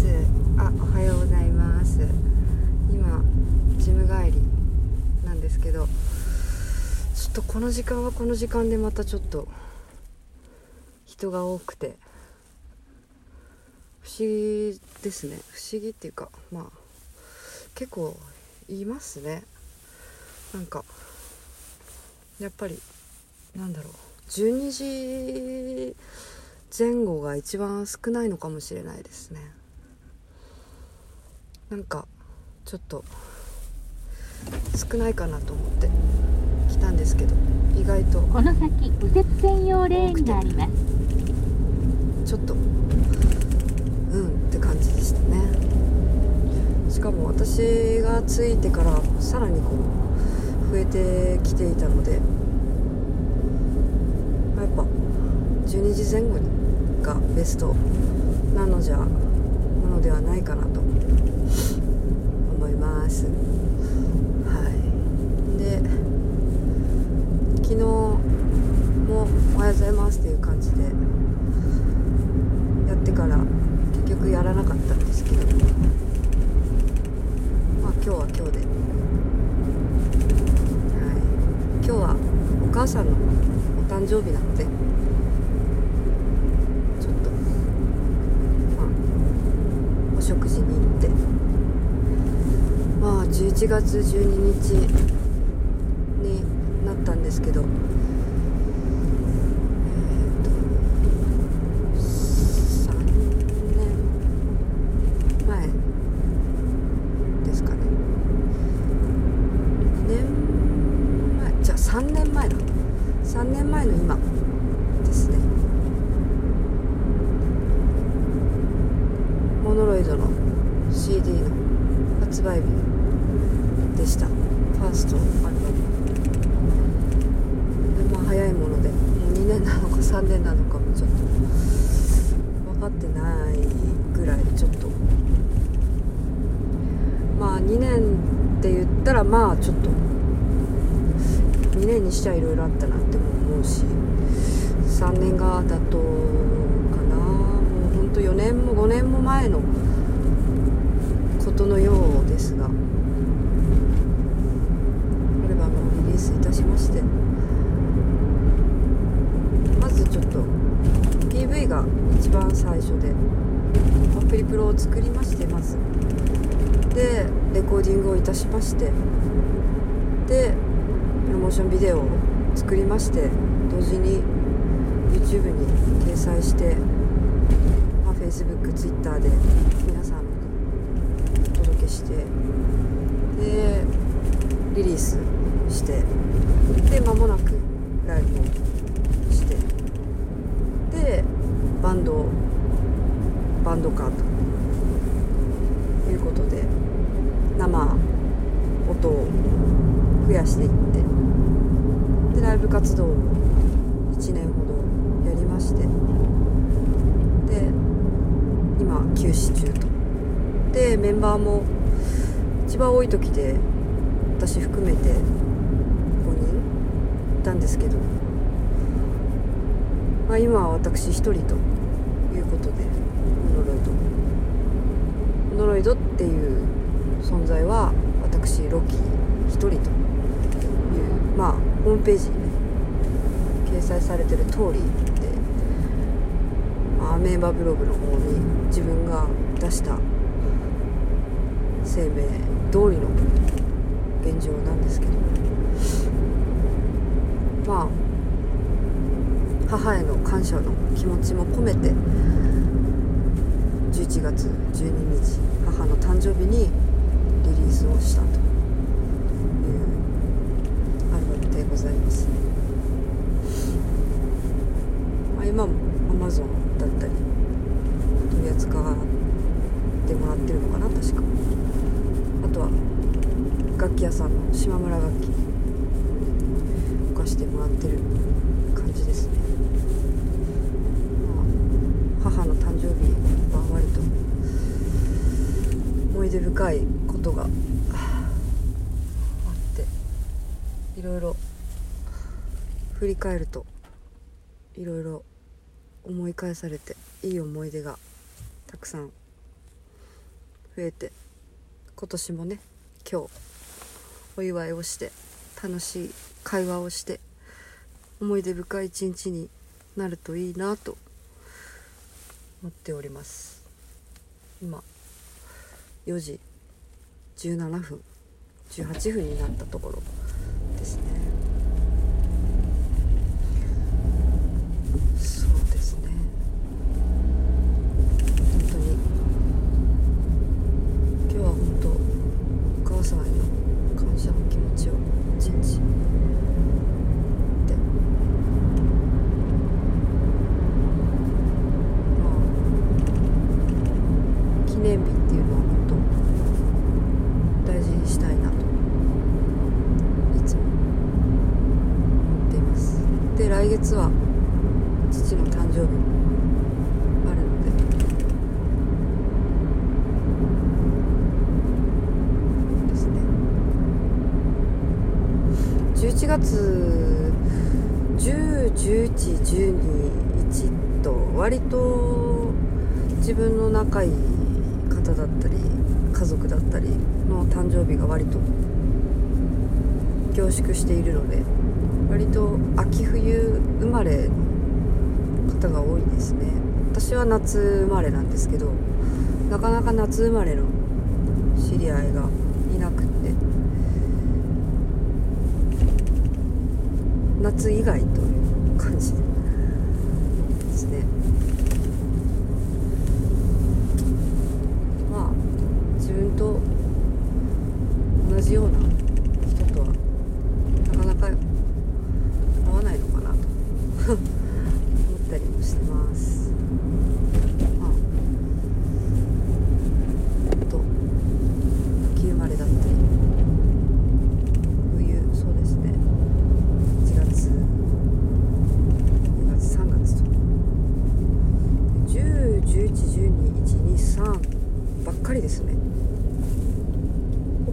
ます。あおはようございます。今ジム帰りなんですけどちょっとこの時間はこの時間でまたちょっと人が多くて不思議ですね。不思議っていうかまあ結構いますね。なんかやっぱりなんだろう。12時前後が一番少ないのかもしれないですね。なんかちょっと少ないかなと思って。来たんですけど意外と。この先右折専用レーンがあります。ちょっと。うんって感じでしたね。しかも私が着いてからさらにこう増えてきていたので。やっぱ12時前後がベストなのじゃなではないかなと思います。はい。で昨日も「おはようございます」っていう感じでやってから結局やらなかったんですけどまあ今日は今日で、はい、今日はお母さんのお誕生日なのでちょっとまあお食事に行ってまあ11月12日になったんですけど。えーと3年前ですかね。2年前じゃあ3年前だ。3年前の今ですね。モノロイドの CD の発売日でしたファーストアルバムでまあ早いものでもう2年なのか3年なのかもちょっと分かってないぐらいちょっとまあ2年って言ったらまあちょっと2年にしちゃいろいろあったなっても思うし3年がだとかな。もうほんと4年も5年も前のことのようですがアルバムをリリースいたしましてまずちょっと PV が一番最初でアプリプロを作りましてまず。でレコーディングをいたしまして。でプロモーションビデオを作りまして。同時に YouTube に掲載して、まあ、Facebook、Twitter で皆さんにお届けして。でリリースして。で間もなくライブをしてでバンドバンド化ということで生音を増やしていってでライブ活動を1年ほどやりましてで今休止中と。でメンバーも一番多い時で私含めて5人いたんですけど、まあ、今は私1人ということでノロイドノロイドっていう存在は私ロキ1人というまあホームページにね掲載されてる通りで、まあ、アメーバブログの方に自分が出した声明通りの現状なんですけどまあ母への感謝の気持ちも込めて11月12日母の誕生日にリリースをしたというアルバムでございます、まあ、今も Amazon だったり取り扱ってもらってるのかな確か。あとは楽器屋さんの島村楽器置かしてもらってる感じですね、まあ、母の誕生日は割と思い出深いことがあっていろいろ振り返るといろいろ思い返されていい思い出がたくさん増えて今年もね今日お祝いをして楽しい会話をして思い出深い一日になるといいなと思っております。今4時17分18分になったところですねそうですね本当に今日は本当お母さんへの感謝の気持ちを一日でまあ記念日っていうのは本当大事にしたいなといつも思っていますで来月は父の誕生日もあるのでですね11月101112と割と自分の仲いい方だったり家族だったりの誕生日が割と凝縮しているので割と秋冬生まれの方が多いですね。私は夏生まれなんですけどなかなか夏生まれの知り合いがいなくって。夏以外という感じですねまあ自分と同じような人とはなかなか合わないのかなと思ったりもしてますまあほんと秋生まれだったり冬そうですね1月2月3月と10111212ばっかりですね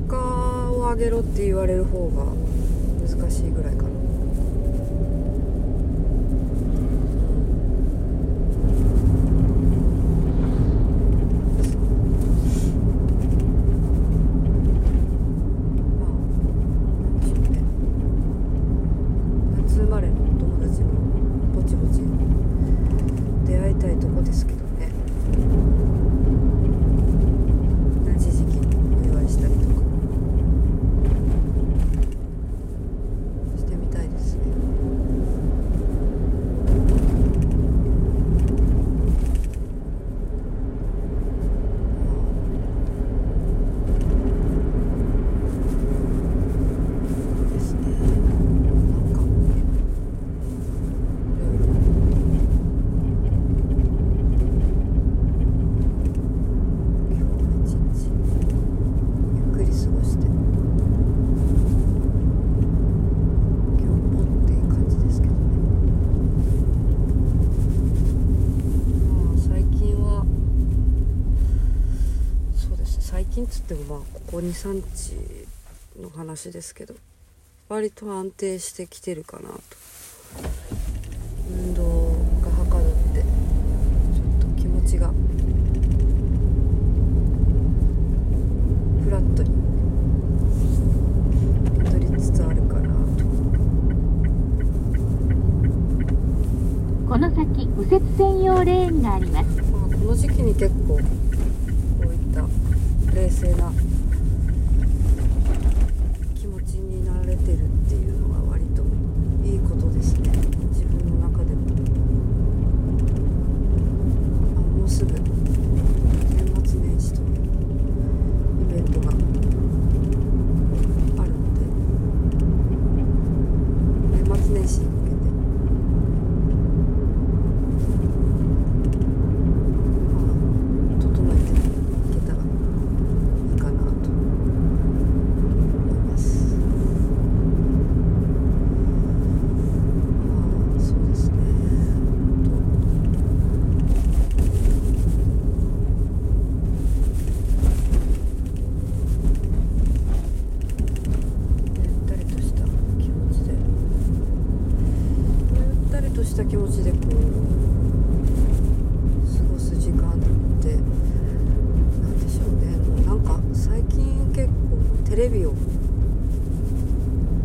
他をあげろって言われる方が難しいぐらいかなまあなんでしょうね夏生まれのお友達もぼちぼち出会いたいとこですけどね同じ時期にお祝いしたりとかしてみたいですねそうですねなんかねいろいろ今日は一日ゆっくり過ごして今日もっていう感じですけどねまあ最近はそうですね最近っつってもまあここ23日の話ですけど割と安定してきてるかなと。運動がはかどってちょっと気持ちがフラットに戻りつつあるかなと。この先右折専用レーンがあります。まあこの時期に結構した気持ちでこう過ごす時間ってんでしょうね。もうなんか最近結構テレビを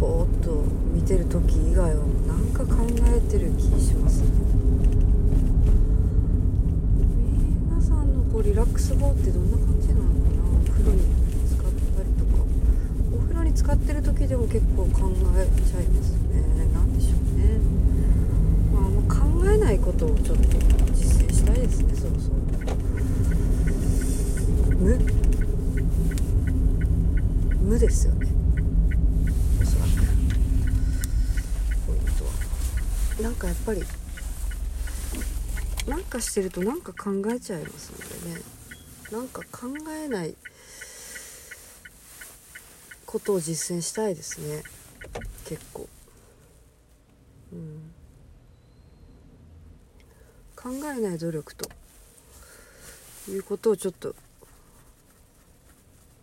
ぼーっと見てる時以外はなんか考えてる気しますね。皆さんのこうリラックス法ってどんな感じなのかな？風に使ったりとか。お風呂に使ってる時でも結構考えちゃいますね。えないことをちょっと実践したいですねそろそろ。無。無ですよね。おそらくポイントは。なんかやっぱりなんかしてるとなんか考えちゃいますのでね。なんか考えないことを実践したいですね。結構。うん。考えない努力と。いうことをちょっと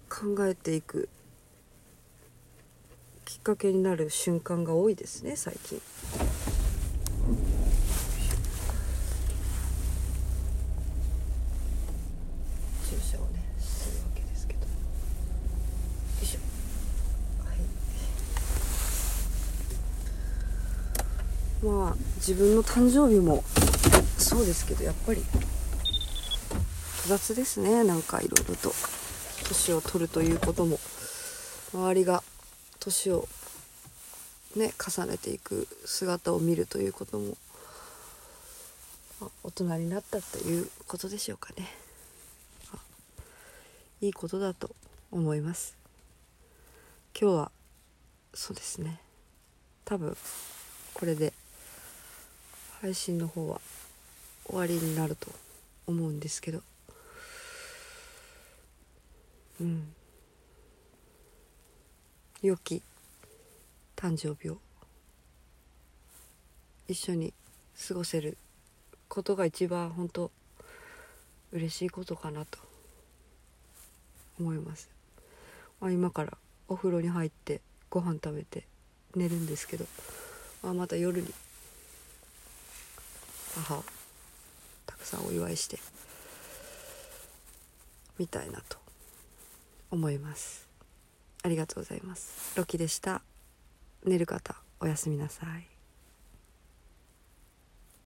考えていくきっかけになる瞬間が多いですね最近。まあ自分の誕生日もそうですけどやっぱり複雑ですね。なんかいろいろと。年を取るということも。周りが年をね重ねていく姿を見るということもあ大人になったということでしょうかね。あいいことだと思います。今日はそうですね。多分これで配信の方は終わりになると思うんですけど。うん。良き誕生日を。一緒に過ごせることが一番本当嬉しいことかなと思います、まあ、今からお風呂に入ってご飯食べて寝るんですけど、まあ、また夜に母たくさんお祝いしてみたいなと思います。ありがとうございます。ロキでした。寝る方おやすみなさい。